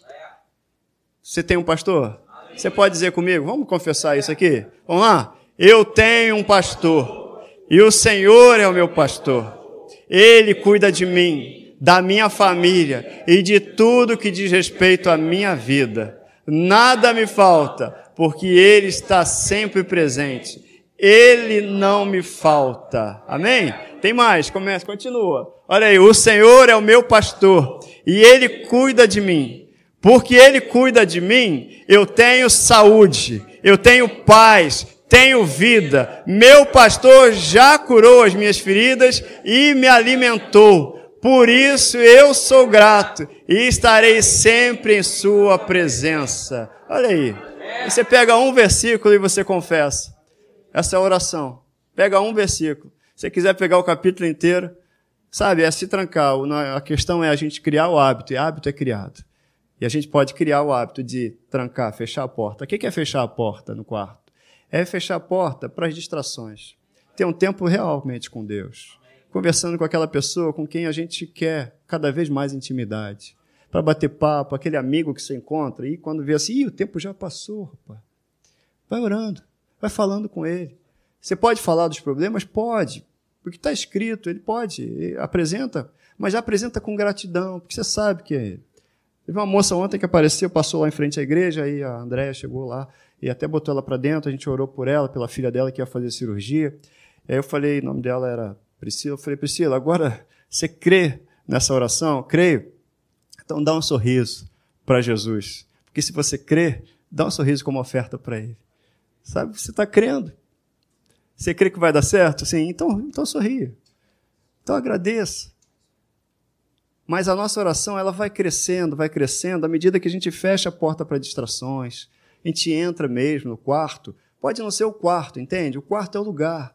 Você tem um pastor? Você pode dizer comigo? Vamos confessar isso aqui? Vamos lá? Eu tenho um pastor, e o Senhor é o meu pastor. Ele cuida de mim, da minha família e de tudo que diz respeito à minha vida. Nada me falta porque Ele está sempre presente. Ele não me falta. Amém? Tem mais, começa, continua. Olha aí, o Senhor é o meu pastor e Ele cuida de mim. Porque Ele cuida de mim, eu tenho saúde, eu tenho paz, tenho vida. Meu pastor já curou as minhas feridas e me alimentou. Por isso eu sou grato e estarei sempre em Sua presença. Olha aí. Você pega um versículo e você confessa. essa oração. Pega um versículo. Você quiser pegar o capítulo inteiro, sabe, é se trancar. A questão é a gente criar o hábito, e hábito é criado. E a gente pode criar o hábito de trancar, fechar a porta. O que é fechar a porta no quarto? É fechar a porta para as distrações. Ter um tempo realmente com Deus. Conversando com aquela pessoa com quem a gente quer cada vez mais intimidade. Para bater papo, aquele amigo que você encontra, e quando vê assim, o tempo já passou, rapaz. Vai orando, vai falando com ele. Você pode falar dos problemas? Pode. Porque está escrito, ele pode, apresenta, mas apresenta com gratidão, porque você sabe que é ele. Teve uma moça ontem que apareceu, passou lá em frente à igreja, aí a Andréia chegou lá e até botou ela para dentro, a gente orou por ela, pela filha dela que ia fazer cirurgia. Aí eu falei, o nome dela era Priscila, eu falei, Priscila, agora você crê nessa oração? Creio. Então dá um sorriso para Jesus. Porque se você crê, dá um sorriso como oferta para ele. Sabe, você está crendo. Você crê que vai dar certo? Sim, então, então sorria. Então agradeça. Mas a nossa oração ela vai crescendo, vai crescendo à medida que a gente fecha a porta para distrações. A gente entra mesmo no quarto. Pode não ser o quarto, entende? O quarto é o lugar.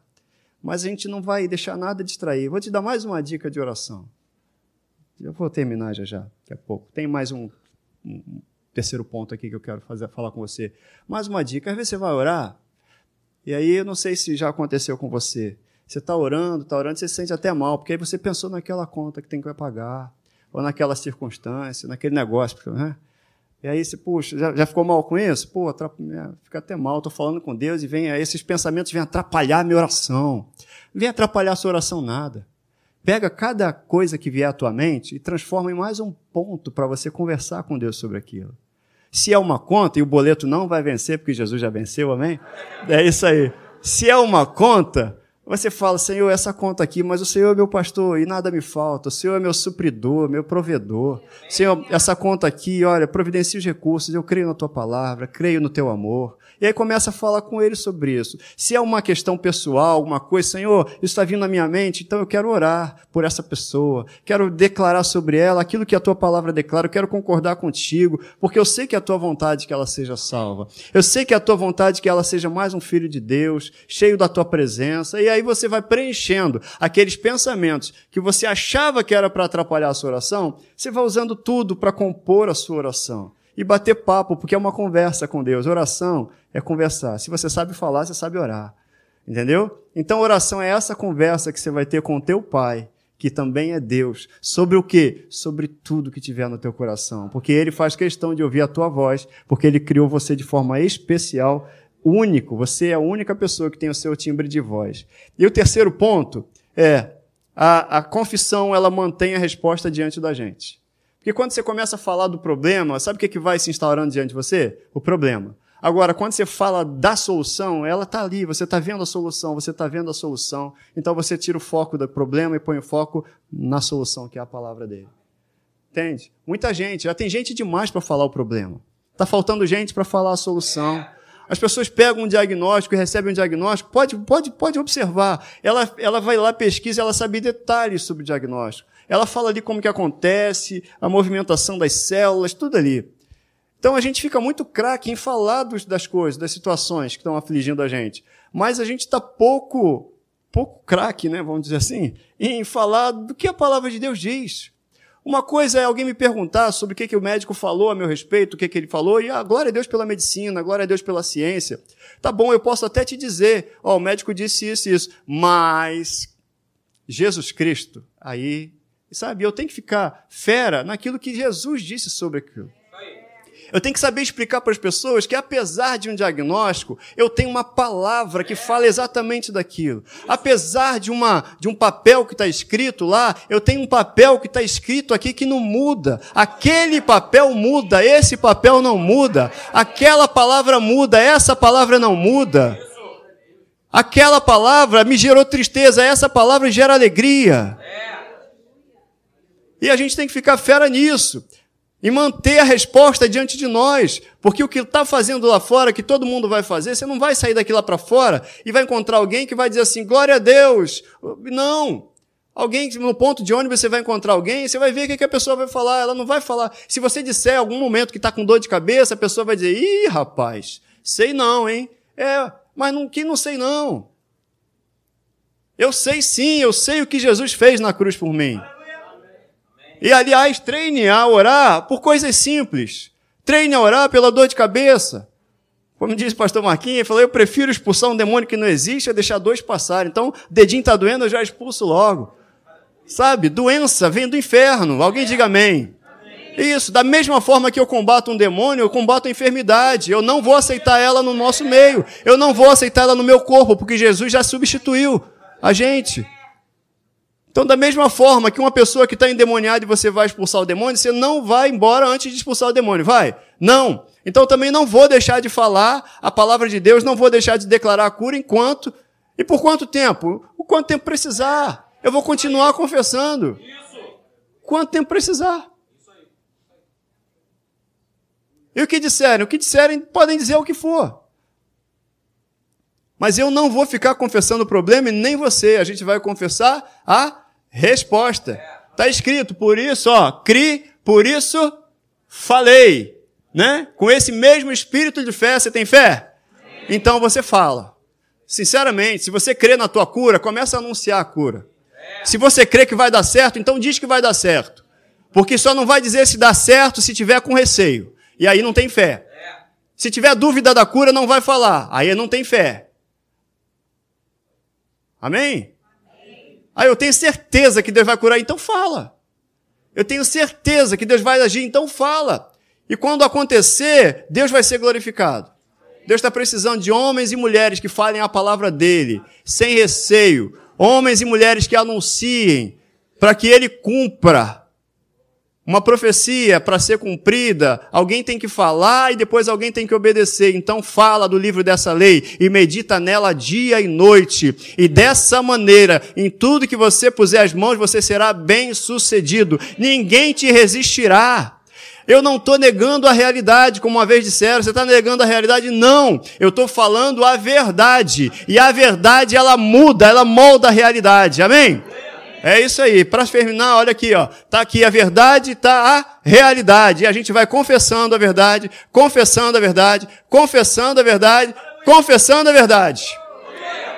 Mas a gente não vai deixar nada distrair. Vou te dar mais uma dica de oração. Eu vou terminar já já, daqui a pouco. Tem mais um, um terceiro ponto aqui que eu quero fazer, falar com você. Mais uma dica. Às vezes você vai orar, e aí eu não sei se já aconteceu com você. Você está orando, está orando, você se sente até mal, porque aí você pensou naquela conta que tem que pagar ou naquela circunstância, naquele negócio, né? E aí você, puxa, já, já ficou mal com isso? Pô, é, fica até mal, estou falando com Deus e vem esses pensamentos vêm atrapalhar a minha oração. Não vem atrapalhar a sua oração nada. Pega cada coisa que vier à tua mente e transforma em mais um ponto para você conversar com Deus sobre aquilo. Se é uma conta, e o boleto não vai vencer, porque Jesus já venceu, amém? É isso aí. Se é uma conta, você fala, Senhor, essa conta aqui, mas o Senhor é meu pastor e nada me falta. O Senhor é meu supridor, meu provedor. Senhor, essa conta aqui, olha, providencia os recursos. Eu creio na tua palavra, creio no teu amor. E aí começa a falar com ele sobre isso. Se é uma questão pessoal, alguma coisa, Senhor, isso está vindo na minha mente, então eu quero orar por essa pessoa. Quero declarar sobre ela aquilo que a tua palavra declara. Eu quero concordar contigo, porque eu sei que é a tua vontade que ela seja salva. Eu sei que é a tua vontade que ela seja mais um filho de Deus, cheio da tua presença. E aí você vai preenchendo aqueles pensamentos que você achava que era para atrapalhar a sua oração, você vai usando tudo para compor a sua oração e bater papo, porque é uma conversa com Deus. Oração é conversar. Se você sabe falar, você sabe orar. Entendeu? Então, oração é essa conversa que você vai ter com o teu pai, que também é Deus. Sobre o quê? Sobre tudo que tiver no teu coração. Porque ele faz questão de ouvir a tua voz, porque ele criou você de forma especial, único. Você é a única pessoa que tem o seu timbre de voz. E o terceiro ponto é a, a confissão, ela mantém a resposta diante da gente. Porque quando você começa a falar do problema, sabe o que, que vai se instaurando diante de você? O problema. Agora, quando você fala da solução, ela está ali, você está vendo a solução, você está vendo a solução. Então você tira o foco do problema e põe o foco na solução, que é a palavra dele. Entende? Muita gente, já tem gente demais para falar o problema. Está faltando gente para falar a solução. As pessoas pegam um diagnóstico e recebem um diagnóstico, pode, pode, pode observar. Ela, ela vai lá, pesquisa, ela sabe detalhes sobre o diagnóstico. Ela fala ali como que acontece, a movimentação das células, tudo ali. Então a gente fica muito craque em falar dos, das coisas, das situações que estão afligindo a gente. Mas a gente está pouco, pouco craque, né, vamos dizer assim, em falar do que a palavra de Deus diz. Uma coisa é alguém me perguntar sobre o que, que o médico falou a meu respeito, o que, que ele falou, e ah, glória a Deus pela medicina, glória a Deus pela ciência. Tá bom, eu posso até te dizer, ó, oh, o médico disse isso e isso, mas Jesus Cristo, aí, sabe, eu tenho que ficar fera naquilo que Jesus disse sobre aquilo. Eu tenho que saber explicar para as pessoas que, apesar de um diagnóstico, eu tenho uma palavra que fala exatamente daquilo. Apesar de, uma, de um papel que está escrito lá, eu tenho um papel que está escrito aqui que não muda. Aquele papel muda, esse papel não muda. Aquela palavra muda, essa palavra não muda. Aquela palavra me gerou tristeza, essa palavra gera alegria. E a gente tem que ficar fera nisso e manter a resposta diante de nós. Porque o que está fazendo lá fora, que todo mundo vai fazer, você não vai sair daqui lá para fora e vai encontrar alguém que vai dizer assim, glória a Deus. Não. Alguém, no ponto de ônibus, você vai encontrar alguém, você vai ver o que, a pessoa vai falar. Ela não vai falar. Se você disser em algum momento que está com dor de cabeça, a pessoa vai dizer, ih, rapaz, sei não, hein? É, Mas não, não sei não. Eu sei sim, eu sei o que Jesus fez na cruz por mim. E aliás, treine a orar por coisas simples. Treine a orar pela dor de cabeça. Como disse o pastor Marquinhos, ele falou: eu prefiro expulsar um demônio que não existe a deixar dois passarem. Então, dedinho está doendo, eu já expulso logo. Sabe? Doença vem do inferno. Alguém diga amém. Isso, da mesma forma que eu combato um demônio, eu combato a enfermidade. Eu não vou aceitar ela no nosso meio. Eu não vou aceitar ela no meu corpo, porque Jesus já substituiu a gente. Então, da mesma forma que uma pessoa que está endemoniada e você vai expulsar o demônio, você não vai embora antes de expulsar o demônio, vai? Não. Então, também não vou deixar de falar a palavra de Deus, não vou deixar de declarar a cura enquanto. E por quanto tempo? O quanto tempo precisar. Eu vou continuar confessando. Quanto tempo precisar. E o que disserem? O que disserem, podem dizer o que for. Mas eu não vou ficar confessando o problema e nem você. A gente vai confessar a resposta. Está escrito, por isso, ó, cri, por isso falei. Né? Com esse mesmo espírito de fé, você tem fé? Então você fala. Sinceramente, se você crê na tua cura, começa a anunciar a cura. Se você crê que vai dar certo, então diz que vai dar certo. Porque só não vai dizer se dá certo se tiver com receio. E aí não tem fé. Se tiver dúvida da cura, não vai falar. Aí não tem fé. Amém? Aí eu tenho certeza que Deus vai curar, então fala. Eu tenho certeza que Deus vai agir, então fala. E quando acontecer, Deus vai ser glorificado. Deus está precisando de homens e mulheres que falem a palavra dele, sem receio. Homens e mulheres que anunciem, para que ele cumpra uma profecia para ser cumprida, alguém tem que falar e depois alguém tem que obedecer. Então fala do livro dessa lei e medita nela dia e noite. E dessa maneira, em tudo que você puser as mãos, você será bem sucedido. Ninguém te resistirá. Eu não estou negando a realidade, como uma vez disseram, você está negando a realidade? Não, eu estou falando a verdade. E a verdade, ela muda, ela molda a realidade. Amém? É isso aí. Para terminar, olha aqui, ó. Tá aqui a verdade, tá a realidade. E a gente vai confessando a verdade, confessando a verdade, confessando a verdade, confessando a verdade.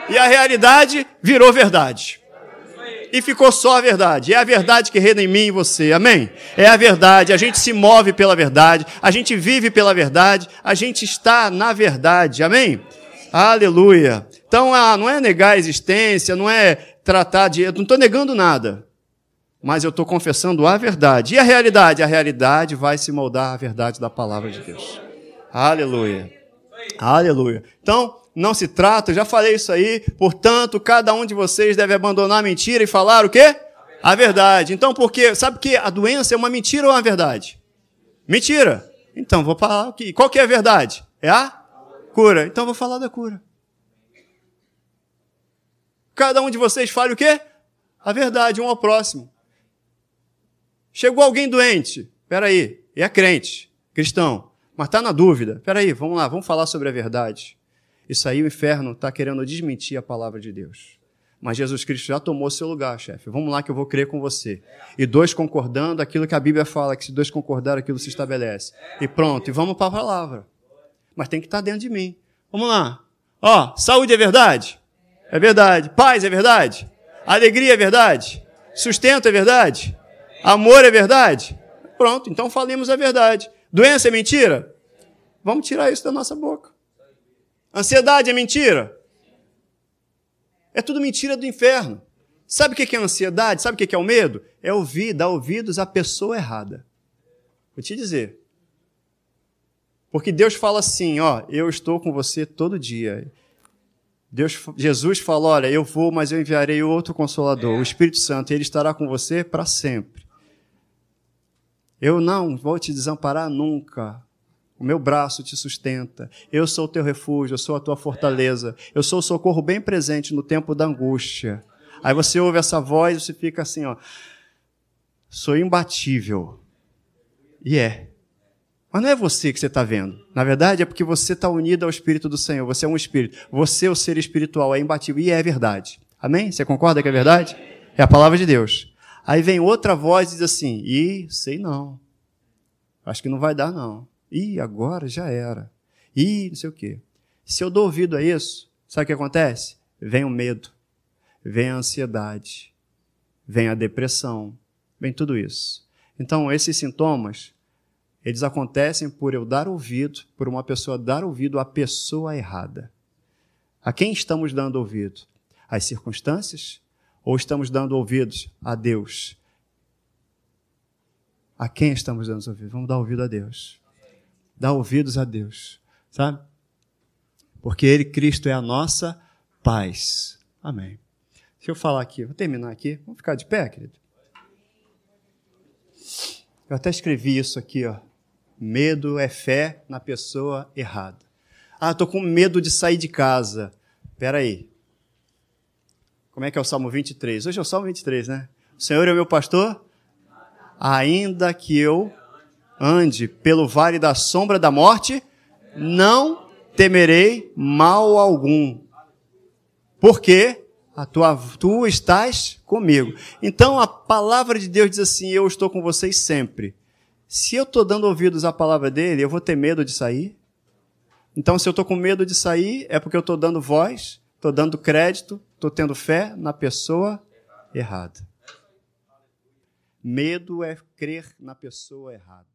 E a realidade virou verdade. E ficou só a verdade. É a verdade que reina em mim e você. Amém? É a verdade. A gente se move pela verdade. A gente vive pela verdade. A gente está na verdade. Amém? Aleluia. Então, ah, não é negar a existência, não é tratar de. Eu não estou negando nada. Mas eu estou confessando a verdade. E a realidade? A realidade vai se moldar à verdade da palavra de Deus. Aleluia. Aleluia. Então, não se trata, eu já falei isso aí, portanto, cada um de vocês deve abandonar a mentira e falar o quê? A verdade. Então, porque, sabe que a doença é uma mentira ou uma verdade? Mentira. Então, vou falar aqui. Qual que é a verdade? É a cura. Então, vou falar da cura. Cada um de vocês fale o quê? A verdade, um ao próximo. Chegou alguém doente. Espera aí, é crente, cristão, mas está na dúvida. Espera aí, vamos lá, vamos falar sobre a verdade. Isso aí o inferno está querendo desmentir a palavra de Deus. Mas Jesus Cristo já tomou seu lugar, chefe. Vamos lá que eu vou crer com você. E dois concordando, aquilo que a Bíblia fala, que se dois concordar, aquilo se estabelece. E pronto, e vamos para a palavra. Mas tem que estar tá dentro de mim. Vamos lá. Ó, saúde é verdade? É verdade. Paz é verdade? Alegria é verdade? Sustento é verdade? Amor é verdade? Pronto, então falemos a verdade. Doença é mentira? Vamos tirar isso da nossa boca. Ansiedade é mentira? É tudo mentira do inferno. Sabe o que é ansiedade? Sabe o que é o medo? É ouvir, dar ouvidos à pessoa errada. Vou te dizer. Porque Deus fala assim, ó, eu estou com você todo dia. Deus, Jesus falou: Olha, eu vou, mas eu enviarei outro consolador, o Espírito Santo, e ele estará com você para sempre. Eu não vou te desamparar nunca. O meu braço te sustenta. Eu sou o teu refúgio, eu sou a tua fortaleza. Eu sou o socorro bem presente no tempo da angústia. Aí você ouve essa voz e você fica assim, ó. Sou imbatível. E é. Mas não é você que você está vendo. Na verdade, é porque você está unido ao Espírito do Senhor. Você é um Espírito. Você, o ser espiritual, é imbatível. E é verdade. Amém? Você concorda que é verdade? É a palavra de Deus. Aí vem outra voz e diz assim: Ih, sei não. Acho que não vai dar, não. Ih, agora já era. Ih, não sei o quê. Se eu dou ouvido a isso, sabe o que acontece? Vem o medo, vem a ansiedade, vem a depressão, vem tudo isso. Então, esses sintomas, eles acontecem por eu dar ouvido, por uma pessoa dar ouvido à pessoa errada. A quem estamos dando ouvido? Às circunstâncias? Ou estamos dando ouvidos a Deus? A quem estamos dando ouvidos? Vamos dar ouvido a Deus. Dar ouvidos a Deus, sabe? Porque Ele, Cristo, é a nossa paz. Amém. Deixa eu falar aqui, vou terminar aqui. Vamos ficar de pé, querido? Eu até escrevi isso aqui, ó. Medo é fé na pessoa errada. Ah, estou com medo de sair de casa. Espera aí. Como é que é o Salmo 23? Hoje é o Salmo 23, né? O Senhor é o meu pastor? Ainda que eu ande pelo vale da sombra da morte, não temerei mal algum. Porque a tua, tu estás comigo. Então a palavra de Deus diz assim: Eu estou com vocês sempre. Se eu estou dando ouvidos à palavra dele, eu vou ter medo de sair? Então, se eu estou com medo de sair, é porque eu estou dando voz, estou dando crédito, estou tendo fé na pessoa errada. Medo é crer na pessoa errada.